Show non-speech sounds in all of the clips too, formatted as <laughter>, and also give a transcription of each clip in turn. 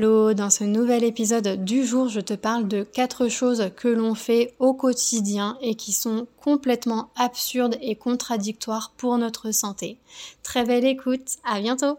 Hello, dans ce nouvel épisode du jour, je te parle de quatre choses que l'on fait au quotidien et qui sont complètement absurdes et contradictoires pour notre santé. Très belle écoute, à bientôt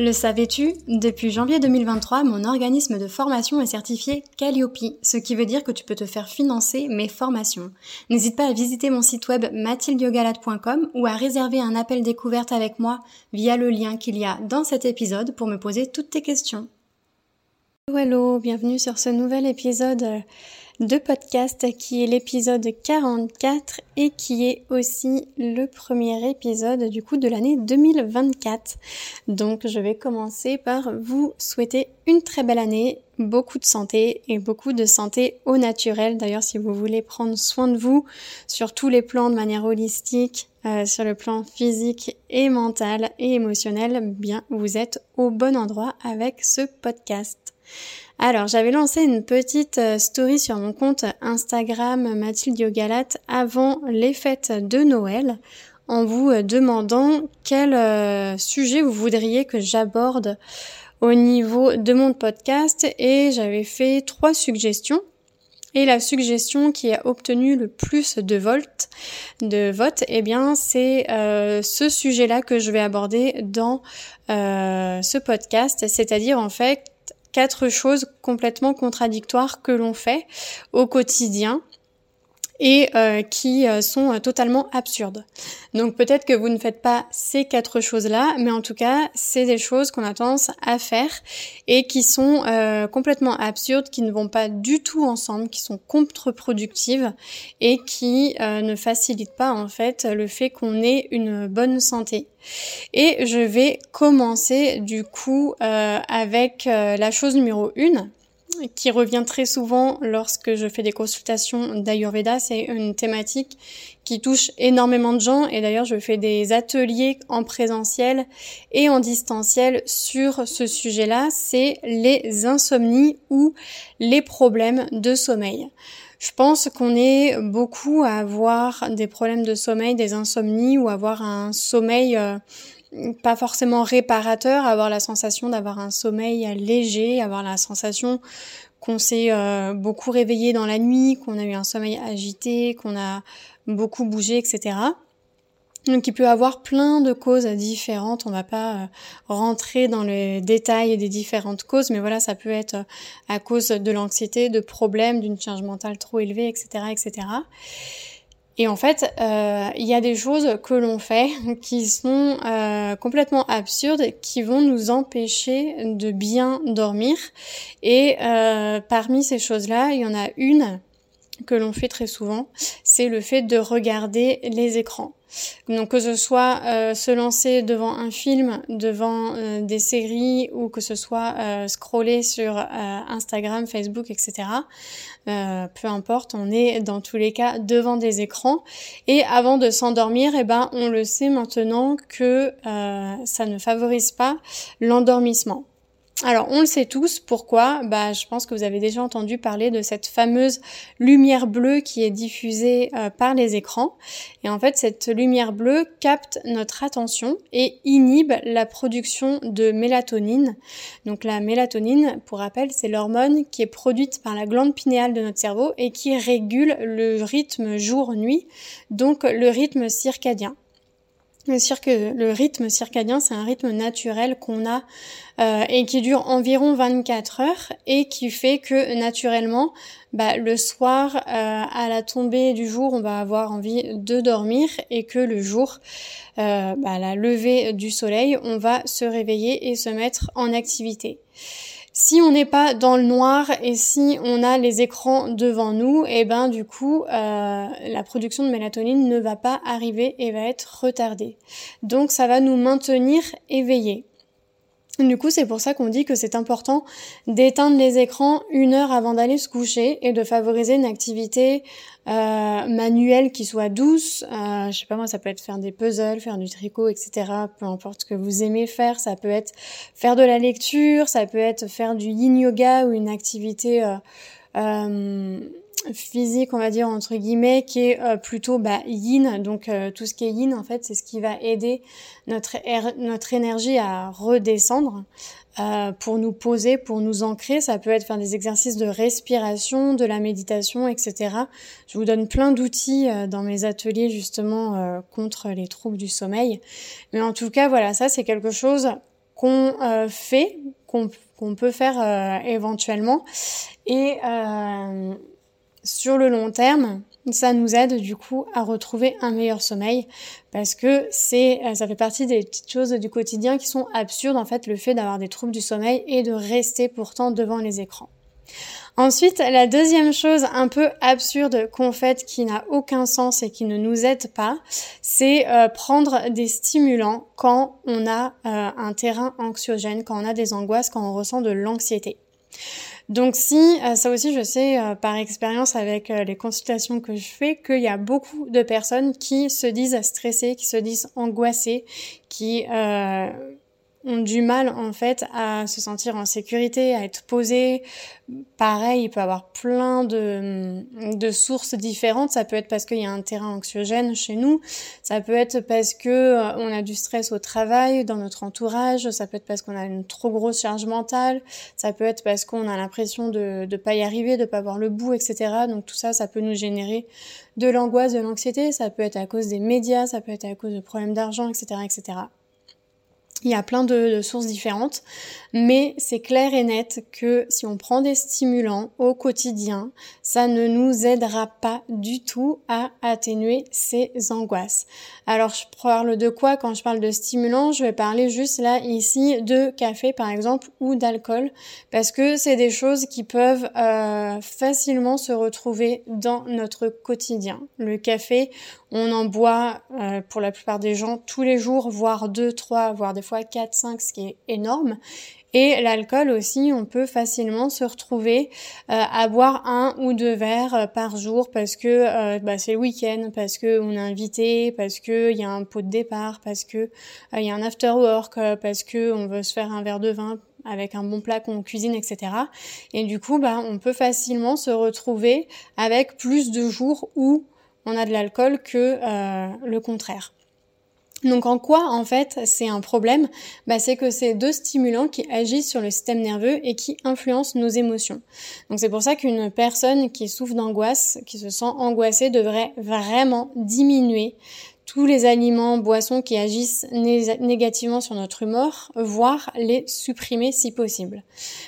Le savais-tu? Depuis janvier 2023, mon organisme de formation est certifié Calliope, ce qui veut dire que tu peux te faire financer mes formations. N'hésite pas à visiter mon site web mathildiogalade.com ou à réserver un appel découverte avec moi via le lien qu'il y a dans cet épisode pour me poser toutes tes questions. Hello, bienvenue sur ce nouvel épisode de podcast qui est l'épisode 44 et qui est aussi le premier épisode du coup de l'année 2024. Donc je vais commencer par vous souhaiter une très belle année, beaucoup de santé et beaucoup de santé au naturel. D'ailleurs si vous voulez prendre soin de vous sur tous les plans de manière holistique, euh, sur le plan physique et mental et émotionnel, bien vous êtes au bon endroit avec ce podcast. Alors, j'avais lancé une petite euh, story sur mon compte Instagram Mathilde Yogalat avant les fêtes de Noël en vous euh, demandant quel euh, sujet vous voudriez que j'aborde au niveau de mon podcast et j'avais fait trois suggestions. Et la suggestion qui a obtenu le plus de votes, de votes, eh bien, c'est ce sujet-là que je vais aborder dans ce podcast, c'est-à-dire en fait quatre choses complètement contradictoires que l'on fait au quotidien et euh, qui euh, sont euh, totalement absurdes. Donc peut-être que vous ne faites pas ces quatre choses-là, mais en tout cas, c'est des choses qu'on a tendance à faire et qui sont complètement absurdes, qui ne vont pas du tout ensemble, qui sont contre-productives et qui ne facilitent pas en fait le fait qu'on ait une bonne santé. Et je vais commencer du coup avec la chose numéro 1 qui revient très souvent lorsque je fais des consultations d'Ayurveda. C'est une thématique qui touche énormément de gens et d'ailleurs je fais des ateliers en présentiel et en distanciel sur ce sujet-là. C'est les insomnies ou les problèmes de sommeil. Je pense qu'on est beaucoup à avoir des problèmes de sommeil, des insomnies ou avoir un sommeil euh, pas forcément réparateur, avoir la sensation d'avoir un sommeil léger, avoir la sensation qu'on s'est euh, beaucoup réveillé dans la nuit, qu'on a eu un sommeil agité, qu'on a beaucoup bougé, etc. Donc il peut avoir plein de causes différentes. On va pas euh, rentrer dans le détail des différentes causes, mais voilà, ça peut être euh, à cause de l'anxiété, de problèmes, d'une charge mentale trop élevée, etc., etc. Et en fait, euh, il y a des choses que l'on fait <laughs> qui sont euh, complètement absurdes, qui vont nous empêcher de bien dormir. Et euh, parmi ces choses-là, il y en a une que l'on fait très souvent, c'est le fait de regarder les écrans. Donc que ce soit euh, se lancer devant un film, devant euh, des séries ou que ce soit euh, scroller sur Instagram, Facebook, etc. peu importe, on est dans tous les cas devant des écrans. Et avant de s'endormir, eh ben, on le sait maintenant que ça ne favorise pas l'endormissement. Alors on le sait tous, pourquoi? Bah je pense que vous avez déjà entendu parler de cette fameuse lumière bleue qui est diffusée euh, par les écrans. Et en fait cette lumière bleue capte notre attention et inhibe la production de mélatonine. Donc la mélatonine, pour rappel, c'est l'hormone qui est produite par la glande pinéale de notre cerveau et qui régule le rythme jour-nuit, donc le rythme circadien. Le, rythme circadien, c'est un rythme naturel qu'on a euh, et qui dure environ 24 heures et qui fait que naturellement, bah, le soir, euh, à la tombée du jour, on va avoir envie de dormir et que le jour, euh, bah, à la levée du soleil, on va se réveiller et se mettre en activité. Si on n'est pas dans le noir et si on a les écrans devant nous, et eh ben du coup euh, la production de mélatonine ne va pas arriver et va être retardée. Donc ça va nous maintenir éveillés. Du coup, c'est pour ça qu'on dit que c'est important d'éteindre les écrans une heure avant d'aller se coucher et de favoriser une activité euh, manuelle qui soit douce. Euh, je sais pas moi, ça peut être faire des puzzles, faire du tricot, etc. Peu importe ce que vous aimez faire. Ça peut être faire de la lecture, ça peut être faire du yin yoga ou une activité euh, euh physique, on va dire entre guillemets, qui est euh, plutôt bah, yin. Donc euh, tout ce qui est yin, en fait, c'est ce qui va aider notre, er, notre énergie à redescendre. Euh, pour nous poser, pour nous ancrer, ça peut être faire des exercices de respiration, de la méditation, etc. Je vous donne plein d'outils dans mes ateliers justement contre les troubles du sommeil. Mais en tout cas, voilà, ça c'est quelque chose qu'on fait, qu'on peut faire éventuellement. Et sur le long terme, ça nous aide du coup à retrouver un meilleur sommeil parce que c'est euh, ça fait partie des petites choses du quotidien qui sont absurdes en fait le fait d'avoir des troubles du sommeil et de rester pourtant devant les écrans. Ensuite, la deuxième chose un peu absurde qu'on fait qui n'a aucun sens et qui ne nous aide pas, c'est euh, prendre des stimulants quand on a euh, un terrain anxiogène, quand on a des angoisses, quand on ressent de l'anxiété. Donc si, euh, ça aussi je sais euh, par expérience avec euh, les consultations que je fais, qu'il y a beaucoup de personnes qui se disent stressées, qui se disent angoissées, qui ont du mal en fait à se sentir en sécurité, à être posé. Pareil, il peut avoir plein de, de sources différentes. Ça peut être parce qu'il y a un terrain anxiogène chez nous. Ça peut être parce que euh, on a du stress au travail, dans notre entourage. Ça peut être parce qu'on a une trop grosse charge mentale. Ça peut être parce qu'on a l'impression de ne pas y arriver, de pas voir le bout, etc. Donc tout ça, ça peut nous générer de l'angoisse, de l'anxiété. Ça peut être à cause des médias, ça peut être à cause de problèmes d'argent, etc., etc. Il y a plein de, sources différentes, mais c'est clair et net que si on prend des stimulants au quotidien, ça ne nous aidera pas du tout à atténuer ces angoisses. Alors je parle de quoi quand je parle de stimulants? Je vais parler juste là ici de café par exemple ou d'alcool, parce que c'est des choses qui peuvent euh, facilement se retrouver dans notre quotidien. Le café, on en boit euh, pour la plupart des gens tous les jours, voire deux, trois, voire des fois quatre, cinq, ce qui est énorme. Et l'alcool aussi, on peut facilement se retrouver euh, à boire un ou deux verres euh, par jour parce que bah, c'est le week-end, parce que on est invité, parce que il y a un pot de départ, parce que il y a un after work, parce que on veut se faire un verre de vin avec un bon plat qu'on cuisine, etc. Et du coup, bah, on peut facilement se retrouver avec plus de jours où on a de l'alcool que euh, le contraire. Donc en quoi en fait c'est un problème? Bah, C'est que c'est deux stimulants qui agissent sur le système nerveux et qui influencent nos émotions. Donc c'est pour ça qu'une personne qui souffre d'angoisse, qui se sent angoissée, devrait vraiment diminuer tous les aliments, boissons qui agissent négativement sur notre humeur, voire les supprimer si possible.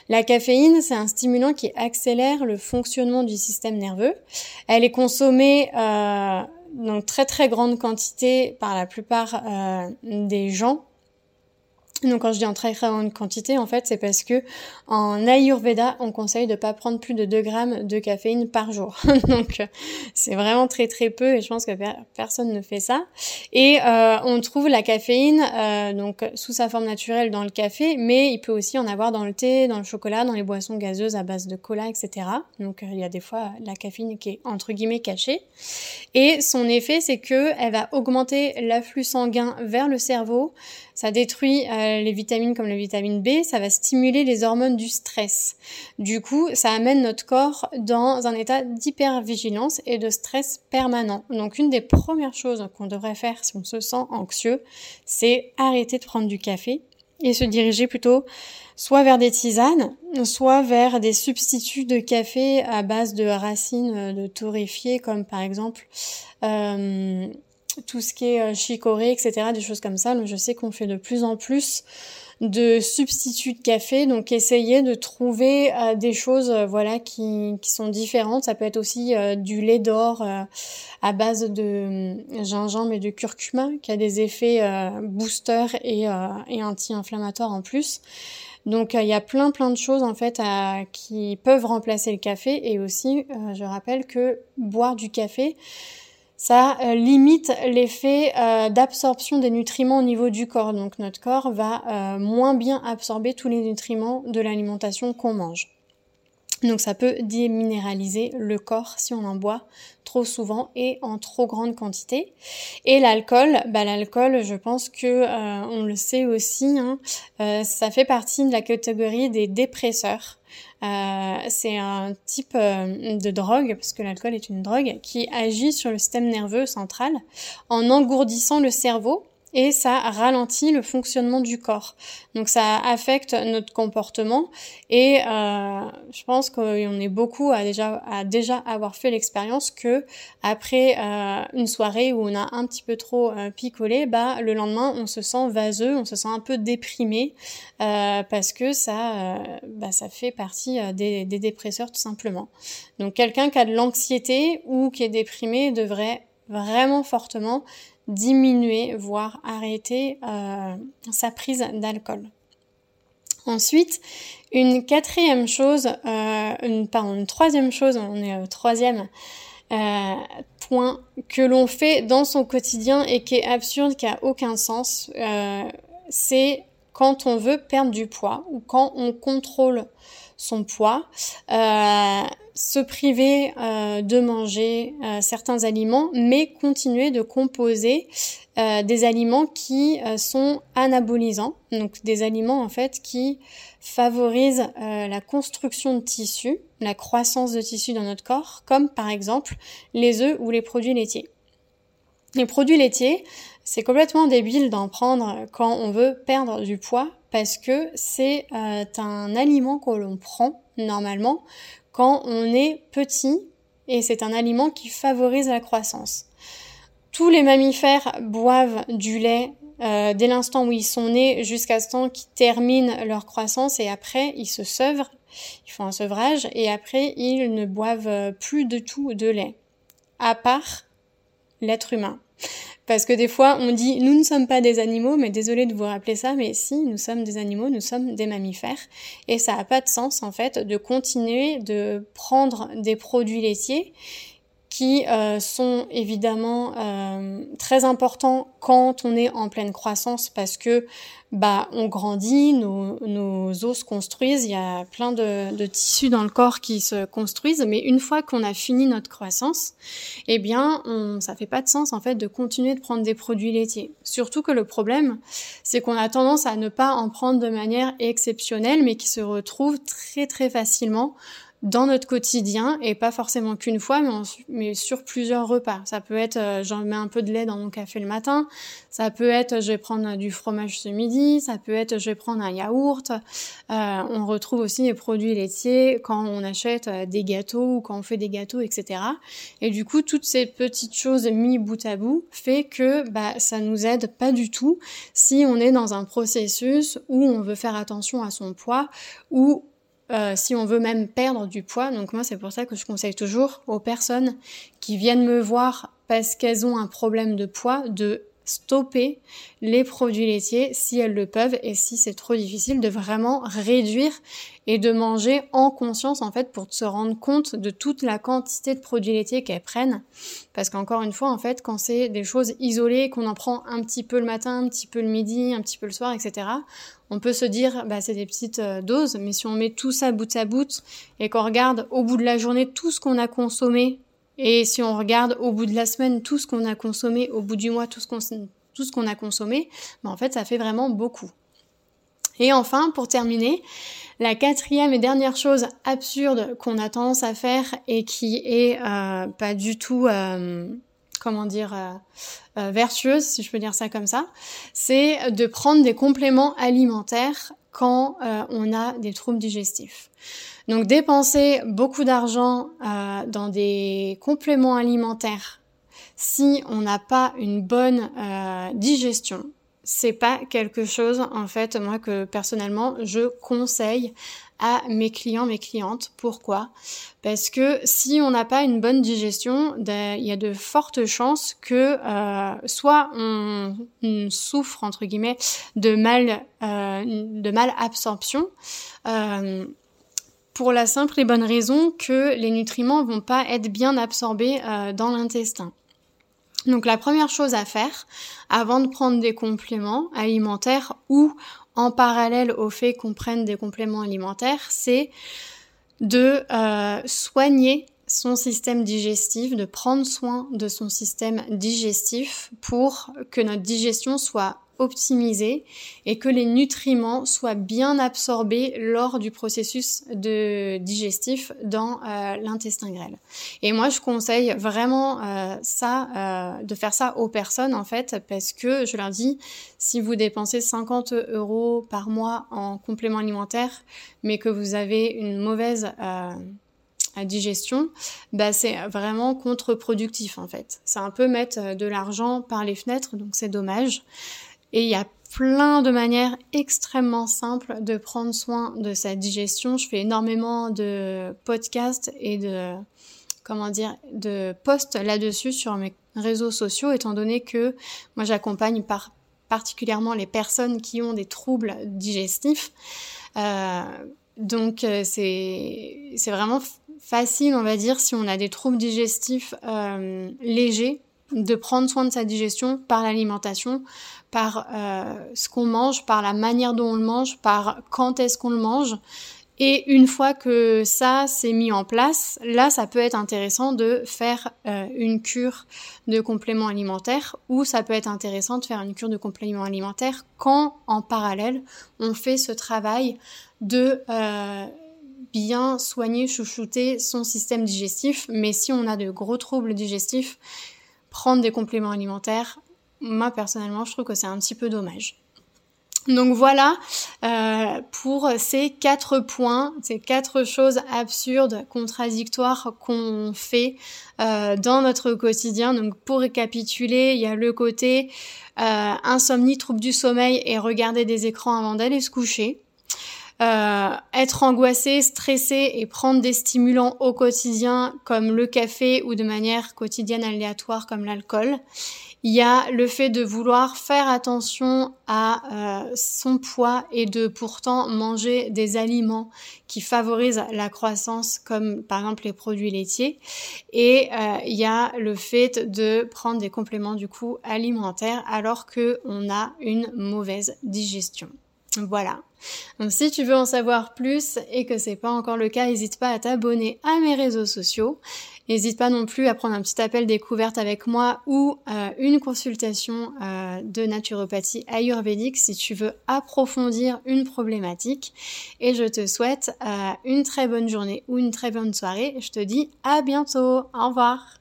La caféine, c'est un stimulant qui accélère le fonctionnement du système nerveux. Elle est consommée euh, très très grande quantité par la plupart euh, des gens donc quand je dis en très grande quantité, en fait, c'est parce que en Ayurveda, on conseille de pas prendre plus de 2 grammes de caféine par jour. <laughs> Donc c'est vraiment très très peu et je pense que personne ne fait ça. Et euh, on trouve la caféine euh, donc sous sa forme naturelle dans le café, mais il peut aussi en avoir dans le thé, dans le chocolat, dans les boissons gazeuses à base de cola, etc. Donc il y a des fois la caféine qui est entre guillemets cachée. Et son effet, c'est que elle va augmenter l'afflux sanguin vers le cerveau ça détruit euh, les vitamines comme la vitamine B, ça va stimuler les hormones du stress. Du coup, ça amène notre corps dans un état d'hypervigilance et de stress permanent. Donc une des premières choses qu'on devrait faire si on se sent anxieux, c'est arrêter de prendre du café et se diriger plutôt soit vers des tisanes, soit vers des substituts de café à base de racines de torréfiées, comme par exemple euh, tout ce qui est chicorée, etc., des choses comme ça. je sais qu'on fait de plus en plus de substituts de café. Donc essayer de trouver euh, des choses euh, voilà qui, qui, sont différentes. Ça peut être aussi euh, du lait d'or à base de gingembre et de curcuma qui a des effets booster et, anti-inflammatoires en plus. Donc il y a plein plein de choses en fait qui peuvent remplacer le café et aussi je rappelle que boire du café ça euh, limite l'effet euh, d'absorption des nutriments au niveau du corps. Donc notre corps va euh, moins bien absorber tous les nutriments de l'alimentation qu'on mange. Donc ça peut déminéraliser le corps si on en boit trop souvent et en trop grande quantité. Et l'alcool, bah l'alcool, je pense que on le sait aussi, hein, ça fait partie de la catégorie des dépresseurs. Euh, c'est un type euh, de drogue, parce que l'alcool est une drogue, qui agit sur le système nerveux central en engourdissant le cerveau et ça ralentit le fonctionnement du corps. Donc ça affecte notre comportement et euh, je pense qu'on est beaucoup à déjà, à déjà avoir fait l'expérience que après euh, une soirée où on a un petit peu trop euh, picolé, bah le lendemain on se sent vaseux, on se sent un peu déprimé parce que ça, bah, ça fait partie des, des dépresseurs tout simplement. Donc quelqu'un qui a de l'anxiété ou qui est déprimé devrait vraiment fortement diminuer, voire arrêter euh, sa prise d'alcool. Ensuite, une quatrième chose, euh, une, pardon, une troisième chose, on est au troisième euh, point que l'on fait dans son quotidien et qui est absurde, qui a aucun sens, c'est quand on veut perdre du poids ou quand on contrôle son poids, euh, se priver euh, de manger euh, certains aliments, mais continuer de composer des aliments qui sont anabolisants, donc des aliments en fait qui favorisent la construction de tissus, la croissance de tissus dans notre corps, comme par exemple les œufs ou les produits laitiers. Les produits laitiers, c'est complètement débile d'en prendre quand on veut perdre du poids parce que c'est euh, un aliment que l'on prend normalement quand on est petit et c'est un aliment qui favorise la croissance. Tous les mammifères boivent du lait euh, dès l'instant où ils sont nés jusqu'à ce temps qu'ils terminent leur croissance et après ils se sevrent, ils font un sevrage et après ils ne boivent plus de tout de lait, à part l'être humain. Parce que des fois, on dit nous ne sommes pas des animaux, mais désolé de vous rappeler ça, mais si, nous sommes des animaux, nous sommes des mammifères. Et ça n'a pas de sens, en fait, de continuer de prendre des produits laitiers qui euh, sont évidemment euh, très importants quand on est en pleine croissance parce que bah on grandit, nos, nos os se construisent, il y a plein de, de, tissus dans le corps qui se construisent, mais une fois qu'on a fini notre croissance, eh bien on, ça fait pas de sens en fait de continuer de prendre des produits laitiers. Surtout que le problème, c'est qu'on a tendance à ne pas en prendre de manière exceptionnelle, mais qui se retrouve très très facilement dans notre quotidien et pas forcément qu'une fois, mais, mais, sur plusieurs repas. Ça peut être, euh, j'en mets un peu de lait dans mon café le matin. Ça peut être, je vais prendre du fromage ce midi. Ça peut être, je vais prendre un yaourt. Euh, on retrouve aussi les produits laitiers quand on achète euh, des gâteaux ou quand on fait des gâteaux, etc. Et du coup, toutes ces petites choses mis bout à bout fait que bah, ça nous aide pas du tout si on est dans un processus où on veut faire attention à son poids ou euh, si on veut même perdre du poids. Donc moi, c'est pour ça que je conseille toujours aux personnes qui viennent me voir parce qu'elles ont un problème de poids de stopper les produits laitiers si elles le peuvent et si c'est trop difficile de vraiment réduire et de manger en conscience en fait pour se rendre compte de toute la quantité de produits laitiers qu'elles prennent. Parce qu'encore une fois en fait quand c'est des choses isolées qu'on en prend un petit peu le matin un petit peu le midi un petit peu le soir etc on peut se dire bah c'est des petites euh, doses. Mais si on met tout ça bout à bout et qu'on regarde au bout de la journée tout ce qu'on a consommé et si on regarde au bout de la semaine tout ce qu'on a consommé, au bout du mois tout ce qu'on tout a consommé, ben en fait ça fait vraiment beaucoup. Et enfin, pour terminer, la quatrième et dernière chose absurde qu'on a tendance à faire et qui est euh, pas du tout, euh, comment dire, euh, vertueuse, si je peux dire ça comme ça, c'est de prendre des compléments alimentaires quand on a des troubles digestifs. Donc dépenser beaucoup d'argent euh, dans des compléments alimentaires, si on n'a pas une bonne euh, digestion, c'est pas quelque chose en fait moi que personnellement je conseille à mes clients, mes clientes. Pourquoi? Parce que si on n'a pas une bonne digestion, ben, il y a de fortes chances que euh, soit on, souffre entre guillemets de mal, euh, de mal absorption. Euh, pour la simple et bonne raison que les nutriments vont pas être bien absorbés dans l'intestin. Donc la première chose à faire avant de prendre des compléments alimentaires ou en parallèle au fait qu'on prenne des compléments alimentaires, c'est de euh, soigner son système digestif, de prendre soin de son système digestif pour que notre digestion soit optimisée et que les nutriments soient bien absorbés lors du processus de digestif dans euh, l'intestin grêle. Et moi, je conseille vraiment euh, ça, euh, de faire ça aux personnes en fait, parce que je leur dis, si vous dépensez 50 euros par mois en complément alimentaire, mais que vous avez une mauvaise digestion, bah c'est vraiment contre-productif en fait. C'est un peu mettre de l'argent par les fenêtres, donc c'est dommage. Et il y a plein de manières extrêmement simples de prendre soin de sa digestion. Je fais énormément de podcasts et de comment dire de posts là-dessus sur mes réseaux sociaux étant donné que moi j'accompagne par particulièrement les personnes qui ont des troubles digestifs. Euh, donc euh, c'est c'est vraiment facile on va dire si on a des troubles digestifs euh, légers de prendre soin de sa digestion par l'alimentation, par euh, ce qu'on mange, par la manière dont on le mange, par quand est-ce qu'on le mange. Et une fois que ça s'est mis en place, là, ça peut être intéressant de faire euh, une cure de compléments alimentaires ou ça peut être intéressant de faire une cure de compléments alimentaires quand, en parallèle, on fait ce travail de euh, bien soigner, chouchouter son système digestif. Mais si on a de gros troubles digestifs, prendre des compléments alimentaires, moi personnellement, je trouve que c'est un petit peu dommage. Donc voilà euh, pour ces quatre points, ces quatre choses absurdes, contradictoires qu'on fait euh, dans notre quotidien. Donc pour récapituler, il y a le côté euh, insomnie, trouble du sommeil et regarder des écrans avant d'aller se coucher. Euh, être angoissé, stressé et prendre des stimulants au quotidien comme le café ou de manière quotidienne aléatoire comme l'alcool. Il y a le fait de vouloir faire attention à euh, son poids et de pourtant manger des aliments qui favorisent la croissance comme par exemple les produits laitiers. Et euh, il y a le fait de prendre des compléments du coup alimentaires alors que on a une mauvaise digestion. Voilà. Donc si tu veux en savoir plus et que c'est pas encore le cas, n'hésite pas à t'abonner à mes réseaux sociaux. N'hésite pas non plus à prendre un petit appel découverte avec moi ou euh, une consultation euh, de naturopathie ayurvédique si tu veux approfondir une problématique. Et je te souhaite euh, une très bonne journée ou une très bonne soirée. Je te dis à bientôt. Au revoir.